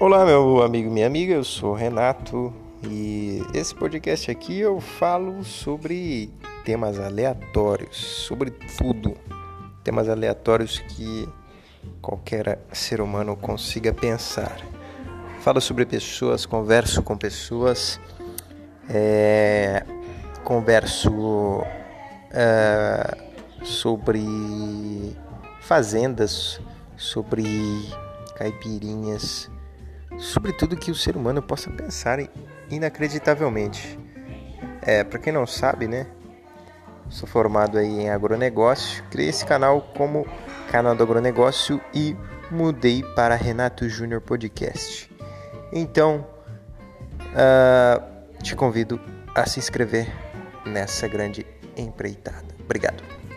Olá, meu amigo, minha amiga, eu sou Renato e esse podcast aqui eu falo sobre temas aleatórios, sobre tudo, temas aleatórios que qualquer ser humano consiga pensar. Falo sobre pessoas, converso com pessoas, é, converso é, sobre fazendas, sobre caipirinhas sobre tudo que o ser humano possa pensar inacreditavelmente. É, para quem não sabe, né? Sou formado aí em agronegócio, criei esse canal como canal do agronegócio e mudei para Renato Júnior Podcast. Então, uh, te convido a se inscrever nessa grande empreitada. Obrigado.